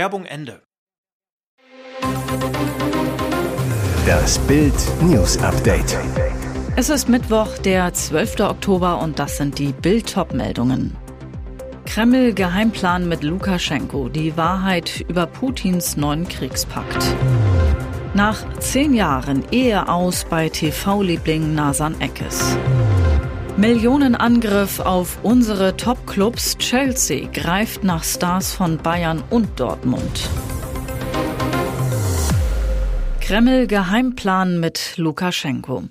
Werbung Ende. Das Bild News Update. Es ist Mittwoch, der 12. Oktober und das sind die Bild-Top-Meldungen. Kreml Geheimplan mit Lukaschenko, die Wahrheit über Putins neuen Kriegspakt. Nach zehn Jahren Ehe aus bei TV-Liebling Nasan Eckes. Millionenangriff auf unsere Top-Clubs. Chelsea greift nach Stars von Bayern und Dortmund. Kreml Geheimplan mit Lukaschenko.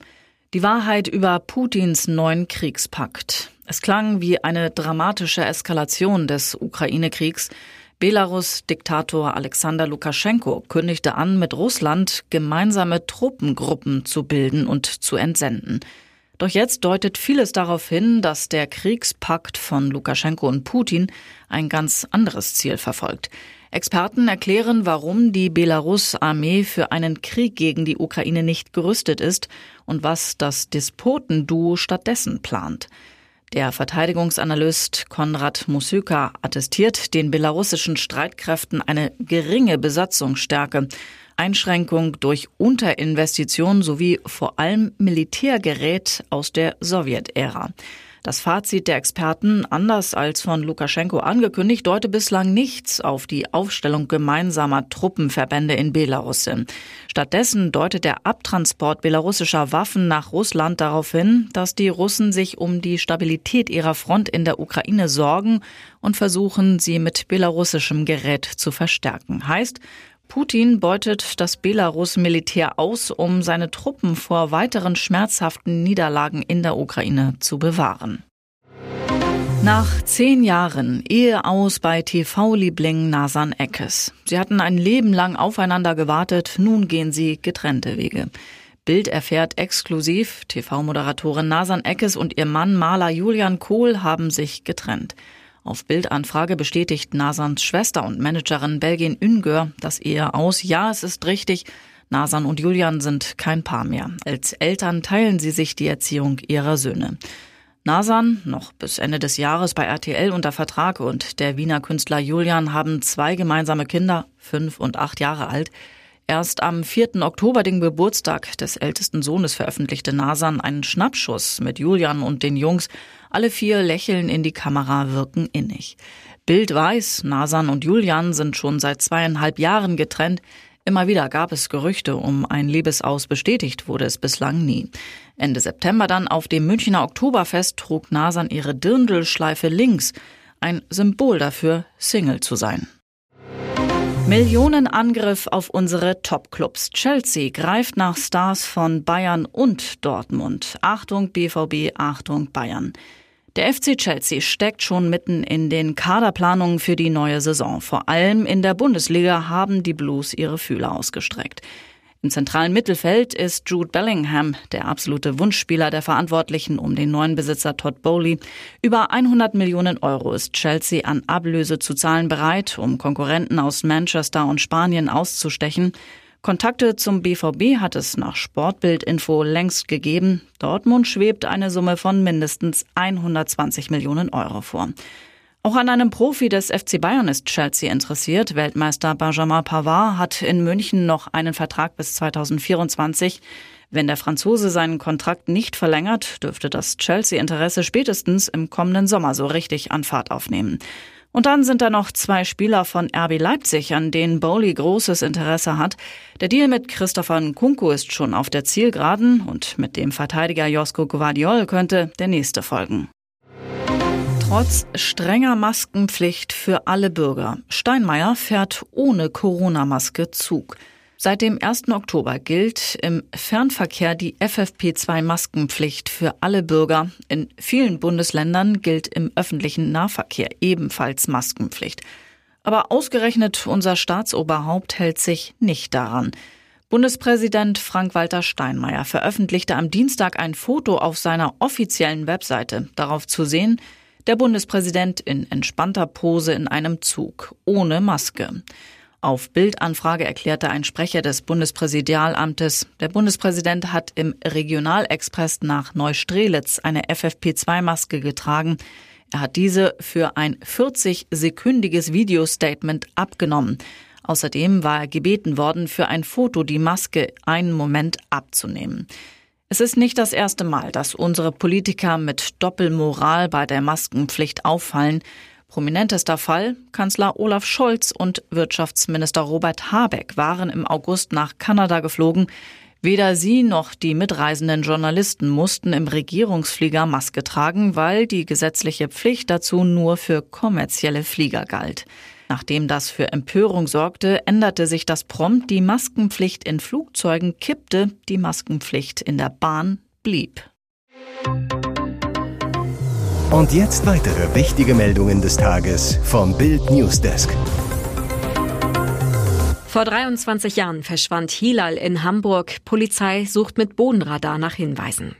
Die Wahrheit über Putins neuen Kriegspakt. Es klang wie eine dramatische Eskalation des Ukraine-Kriegs. Belarus-Diktator Alexander Lukaschenko kündigte an, mit Russland gemeinsame Truppengruppen zu bilden und zu entsenden. Doch jetzt deutet vieles darauf hin, dass der Kriegspakt von Lukaschenko und Putin ein ganz anderes Ziel verfolgt. Experten erklären, warum die Belarus-Armee für einen Krieg gegen die Ukraine nicht gerüstet ist und was das Despotenduo stattdessen plant. Der Verteidigungsanalyst Konrad Musyka attestiert den belarussischen Streitkräften eine geringe Besatzungsstärke Einschränkung durch Unterinvestitionen sowie vor allem Militärgerät aus der Sowjetära. Das Fazit der Experten, anders als von Lukaschenko angekündigt, deute bislang nichts auf die Aufstellung gemeinsamer Truppenverbände in Belarus hin. Stattdessen deutet der Abtransport belarussischer Waffen nach Russland darauf hin, dass die Russen sich um die Stabilität ihrer Front in der Ukraine sorgen und versuchen, sie mit belarussischem Gerät zu verstärken. Heißt, Putin beutet das Belarus-Militär aus, um seine Truppen vor weiteren schmerzhaften Niederlagen in der Ukraine zu bewahren. Nach zehn Jahren Ehe aus bei TV-Liebling Nasan Eckes. Sie hatten ein Leben lang aufeinander gewartet, nun gehen sie getrennte Wege. Bild erfährt exklusiv, TV-Moderatorin Nasan Eckes und ihr Mann Maler Julian Kohl haben sich getrennt. Auf Bildanfrage bestätigt Nasans Schwester und Managerin Belgien Üngör das Ehe aus. Ja, es ist richtig. Nasan und Julian sind kein Paar mehr. Als Eltern teilen sie sich die Erziehung ihrer Söhne. Nasan, noch bis Ende des Jahres bei RTL unter Vertrag und der Wiener Künstler Julian haben zwei gemeinsame Kinder, fünf und acht Jahre alt. Erst am 4. Oktober, den Geburtstag des ältesten Sohnes, veröffentlichte Nasan einen Schnappschuss mit Julian und den Jungs. Alle vier lächeln in die Kamera, wirken innig. Bild weiß, Nasan und Julian sind schon seit zweieinhalb Jahren getrennt. Immer wieder gab es Gerüchte um ein Liebesaus, bestätigt wurde es bislang nie. Ende September dann auf dem Münchner Oktoberfest trug Nasan ihre Dirndlschleife links, ein Symbol dafür, Single zu sein. Millionenangriff auf unsere Topclubs. Chelsea greift nach Stars von Bayern und Dortmund. Achtung BVB, Achtung Bayern. Der FC Chelsea steckt schon mitten in den Kaderplanungen für die neue Saison. Vor allem in der Bundesliga haben die Blues ihre Fühler ausgestreckt. Im zentralen Mittelfeld ist Jude Bellingham, der absolute Wunschspieler der Verantwortlichen um den neuen Besitzer Todd Bowley. Über 100 Millionen Euro ist Chelsea an Ablöse zu zahlen bereit, um Konkurrenten aus Manchester und Spanien auszustechen. Kontakte zum BVB hat es nach Sportbildinfo längst gegeben. Dortmund schwebt eine Summe von mindestens 120 Millionen Euro vor. Auch an einem Profi des FC Bayern ist Chelsea interessiert. Weltmeister Benjamin Pavard hat in München noch einen Vertrag bis 2024. Wenn der Franzose seinen Kontrakt nicht verlängert, dürfte das Chelsea-Interesse spätestens im kommenden Sommer so richtig an Fahrt aufnehmen. Und dann sind da noch zwei Spieler von RB Leipzig, an denen Bowley großes Interesse hat. Der Deal mit Christopher Nkunku ist schon auf der Zielgeraden und mit dem Verteidiger Josko Guardiol könnte der nächste folgen. Trotz strenger Maskenpflicht für alle Bürger. Steinmeier fährt ohne Corona-Maske Zug. Seit dem 1. Oktober gilt im Fernverkehr die FFP2-Maskenpflicht für alle Bürger. In vielen Bundesländern gilt im öffentlichen Nahverkehr ebenfalls Maskenpflicht. Aber ausgerechnet unser Staatsoberhaupt hält sich nicht daran. Bundespräsident Frank-Walter Steinmeier veröffentlichte am Dienstag ein Foto auf seiner offiziellen Webseite. Darauf zu sehen, der Bundespräsident in entspannter Pose in einem Zug, ohne Maske. Auf Bildanfrage erklärte ein Sprecher des Bundespräsidialamtes, der Bundespräsident hat im Regionalexpress nach Neustrelitz eine FFP2-Maske getragen. Er hat diese für ein 40-sekündiges Videostatement abgenommen. Außerdem war er gebeten worden, für ein Foto die Maske einen Moment abzunehmen. Es ist nicht das erste Mal, dass unsere Politiker mit Doppelmoral bei der Maskenpflicht auffallen. Prominentester Fall, Kanzler Olaf Scholz und Wirtschaftsminister Robert Habeck waren im August nach Kanada geflogen. Weder sie noch die mitreisenden Journalisten mussten im Regierungsflieger Maske tragen, weil die gesetzliche Pflicht dazu nur für kommerzielle Flieger galt. Nachdem das für Empörung sorgte, änderte sich das prompt. Die Maskenpflicht in Flugzeugen kippte, die Maskenpflicht in der Bahn blieb. Und jetzt weitere wichtige Meldungen des Tages vom Bild Newsdesk. Vor 23 Jahren verschwand Hilal in Hamburg. Polizei sucht mit Bodenradar nach Hinweisen.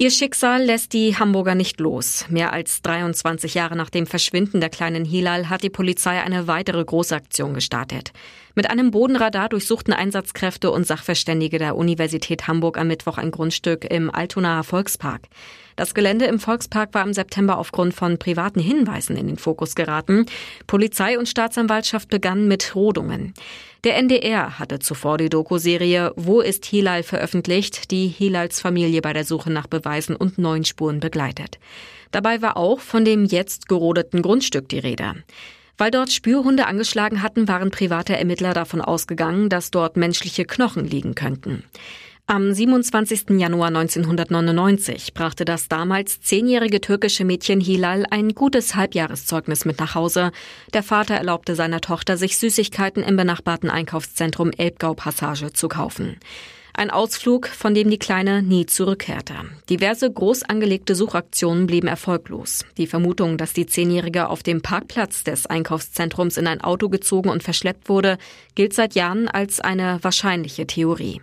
Ihr Schicksal lässt die Hamburger nicht los. Mehr als 23 Jahre nach dem Verschwinden der kleinen Hilal hat die Polizei eine weitere Großaktion gestartet. Mit einem Bodenradar durchsuchten Einsatzkräfte und Sachverständige der Universität Hamburg am Mittwoch ein Grundstück im Altonaer Volkspark. Das Gelände im Volkspark war im September aufgrund von privaten Hinweisen in den Fokus geraten. Polizei und Staatsanwaltschaft begannen mit Rodungen. Der NDR hatte zuvor die Doku-Serie Wo ist Hilal veröffentlicht, die Hilals Familie bei der Suche nach Beweisen und neuen Spuren begleitet. Dabei war auch von dem jetzt gerodeten Grundstück die Rede. Weil dort Spürhunde angeschlagen hatten, waren private Ermittler davon ausgegangen, dass dort menschliche Knochen liegen könnten. Am 27. Januar 1999 brachte das damals zehnjährige türkische Mädchen Hilal ein gutes Halbjahreszeugnis mit nach Hause. Der Vater erlaubte seiner Tochter, sich Süßigkeiten im benachbarten Einkaufszentrum Elbgau-Passage zu kaufen. Ein Ausflug, von dem die Kleine nie zurückkehrte. Diverse groß angelegte Suchaktionen blieben erfolglos. Die Vermutung, dass die Zehnjährige auf dem Parkplatz des Einkaufszentrums in ein Auto gezogen und verschleppt wurde, gilt seit Jahren als eine wahrscheinliche Theorie.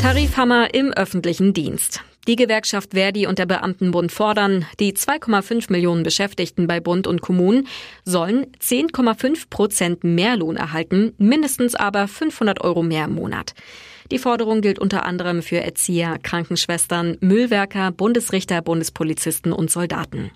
Tarifhammer im öffentlichen Dienst. Die Gewerkschaft Verdi und der Beamtenbund fordern, die 2,5 Millionen Beschäftigten bei Bund und Kommunen sollen 10,5 Prozent mehr Lohn erhalten, mindestens aber 500 Euro mehr im Monat. Die Forderung gilt unter anderem für Erzieher, Krankenschwestern, Müllwerker, Bundesrichter, Bundespolizisten und Soldaten.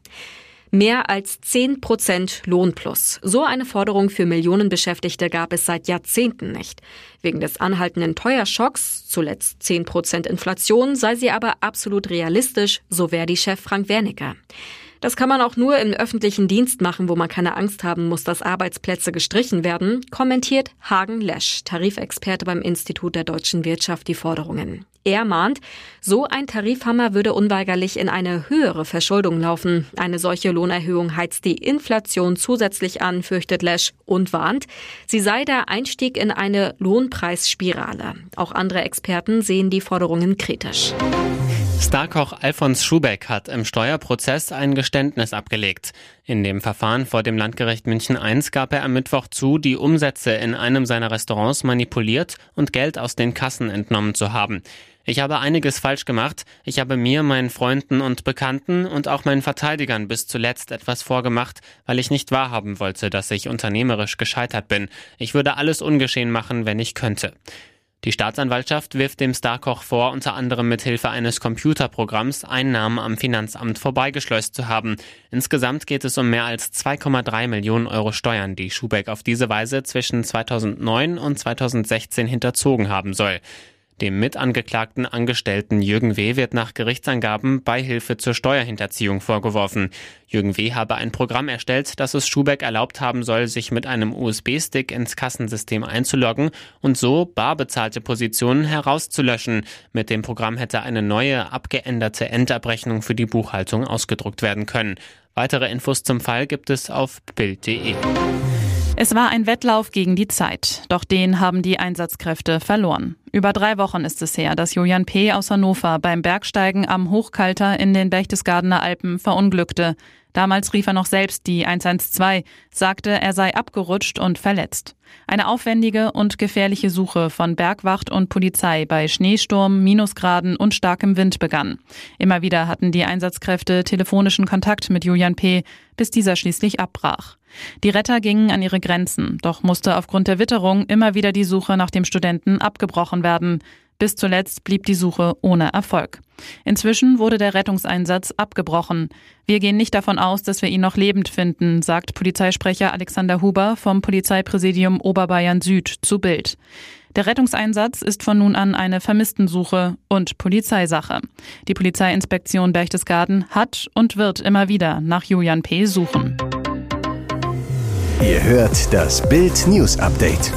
Mehr als 10 Prozent Lohnplus. So eine Forderung für Millionen Beschäftigte gab es seit Jahrzehnten nicht. Wegen des anhaltenden Teuerschocks, zuletzt 10 Prozent Inflation, sei sie aber absolut realistisch, so wäre die Chef Frank Wernicke. Das kann man auch nur im öffentlichen Dienst machen, wo man keine Angst haben muss, dass Arbeitsplätze gestrichen werden, kommentiert Hagen Lesch, Tarifexperte beim Institut der deutschen Wirtschaft, die Forderungen. Er mahnt, so ein Tarifhammer würde unweigerlich in eine höhere Verschuldung laufen. Eine solche Lohnerhöhung heizt die Inflation zusätzlich an, fürchtet Lesch und warnt, sie sei der Einstieg in eine Lohnpreisspirale. Auch andere Experten sehen die Forderungen kritisch. Starkoch Alfons Schubeck hat im Steuerprozess ein Geständnis abgelegt. In dem Verfahren vor dem Landgericht München I gab er am Mittwoch zu, die Umsätze in einem seiner Restaurants manipuliert und Geld aus den Kassen entnommen zu haben. Ich habe einiges falsch gemacht. Ich habe mir, meinen Freunden und Bekannten und auch meinen Verteidigern bis zuletzt etwas vorgemacht, weil ich nicht wahrhaben wollte, dass ich unternehmerisch gescheitert bin. Ich würde alles ungeschehen machen, wenn ich könnte. Die Staatsanwaltschaft wirft dem Starkoch vor, unter anderem mit Hilfe eines Computerprogramms Einnahmen am Finanzamt vorbeigeschleust zu haben. Insgesamt geht es um mehr als 2,3 Millionen Euro Steuern, die Schubeck auf diese Weise zwischen 2009 und 2016 hinterzogen haben soll. Dem mitangeklagten Angestellten Jürgen W. wird nach Gerichtsangaben Beihilfe zur Steuerhinterziehung vorgeworfen. Jürgen W. habe ein Programm erstellt, das es Schubeck erlaubt haben soll, sich mit einem USB-Stick ins Kassensystem einzuloggen und so bar bezahlte Positionen herauszulöschen. Mit dem Programm hätte eine neue, abgeänderte Endabrechnung für die Buchhaltung ausgedruckt werden können. Weitere Infos zum Fall gibt es auf Bild.de. Es war ein Wettlauf gegen die Zeit, doch den haben die Einsatzkräfte verloren. Über drei Wochen ist es her, dass Julian P. aus Hannover beim Bergsteigen am Hochkalter in den Berchtesgadener Alpen verunglückte. Damals rief er noch selbst die 112, sagte, er sei abgerutscht und verletzt. Eine aufwendige und gefährliche Suche von Bergwacht und Polizei bei Schneesturm, Minusgraden und starkem Wind begann. Immer wieder hatten die Einsatzkräfte telefonischen Kontakt mit Julian P., bis dieser schließlich abbrach. Die Retter gingen an ihre Grenzen, doch musste aufgrund der Witterung immer wieder die Suche nach dem Studenten abgebrochen werden. Bis zuletzt blieb die Suche ohne Erfolg. Inzwischen wurde der Rettungseinsatz abgebrochen. Wir gehen nicht davon aus, dass wir ihn noch lebend finden, sagt Polizeisprecher Alexander Huber vom Polizeipräsidium Oberbayern Süd zu Bild. Der Rettungseinsatz ist von nun an eine Vermisstensuche und Polizeisache. Die Polizeiinspektion Berchtesgaden hat und wird immer wieder nach Julian P. suchen. Ihr hört das Bild News Update.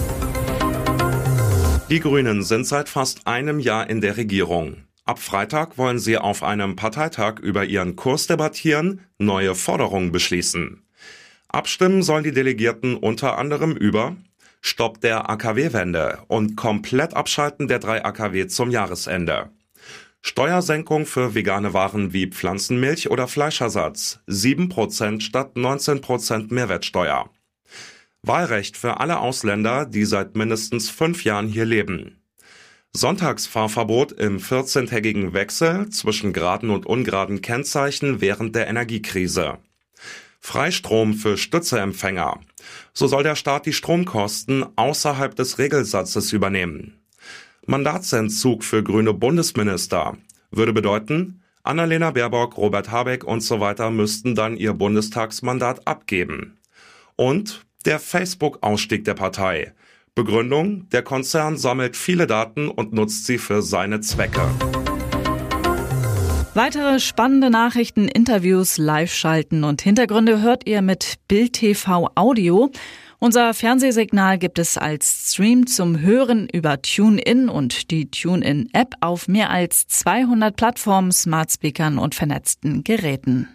Die Grünen sind seit fast einem Jahr in der Regierung. Ab Freitag wollen sie auf einem Parteitag über ihren Kurs debattieren, neue Forderungen beschließen. Abstimmen sollen die Delegierten unter anderem über Stopp der AKW-Wende und komplett Abschalten der drei AKW zum Jahresende. Steuersenkung für vegane Waren wie Pflanzenmilch oder Fleischersatz. 7% statt 19% Mehrwertsteuer. Wahlrecht für alle Ausländer, die seit mindestens fünf Jahren hier leben. Sonntagsfahrverbot im 14-tägigen Wechsel zwischen geraden und ungeraden Kennzeichen während der Energiekrise. Freistrom für Stützeempfänger. So soll der Staat die Stromkosten außerhalb des Regelsatzes übernehmen. Mandatsentzug für grüne Bundesminister würde bedeuten, Annalena Baerbock, Robert Habeck und so weiter müssten dann ihr Bundestagsmandat abgeben. Und der Facebook-Ausstieg der Partei. Begründung, der Konzern sammelt viele Daten und nutzt sie für seine Zwecke. Weitere spannende Nachrichten, Interviews, Live-Schalten und Hintergründe hört ihr mit Bild TV Audio. Unser Fernsehsignal gibt es als Stream zum Hören über TuneIn und die TuneIn-App auf mehr als 200 Plattformen, Smartspeakern und vernetzten Geräten.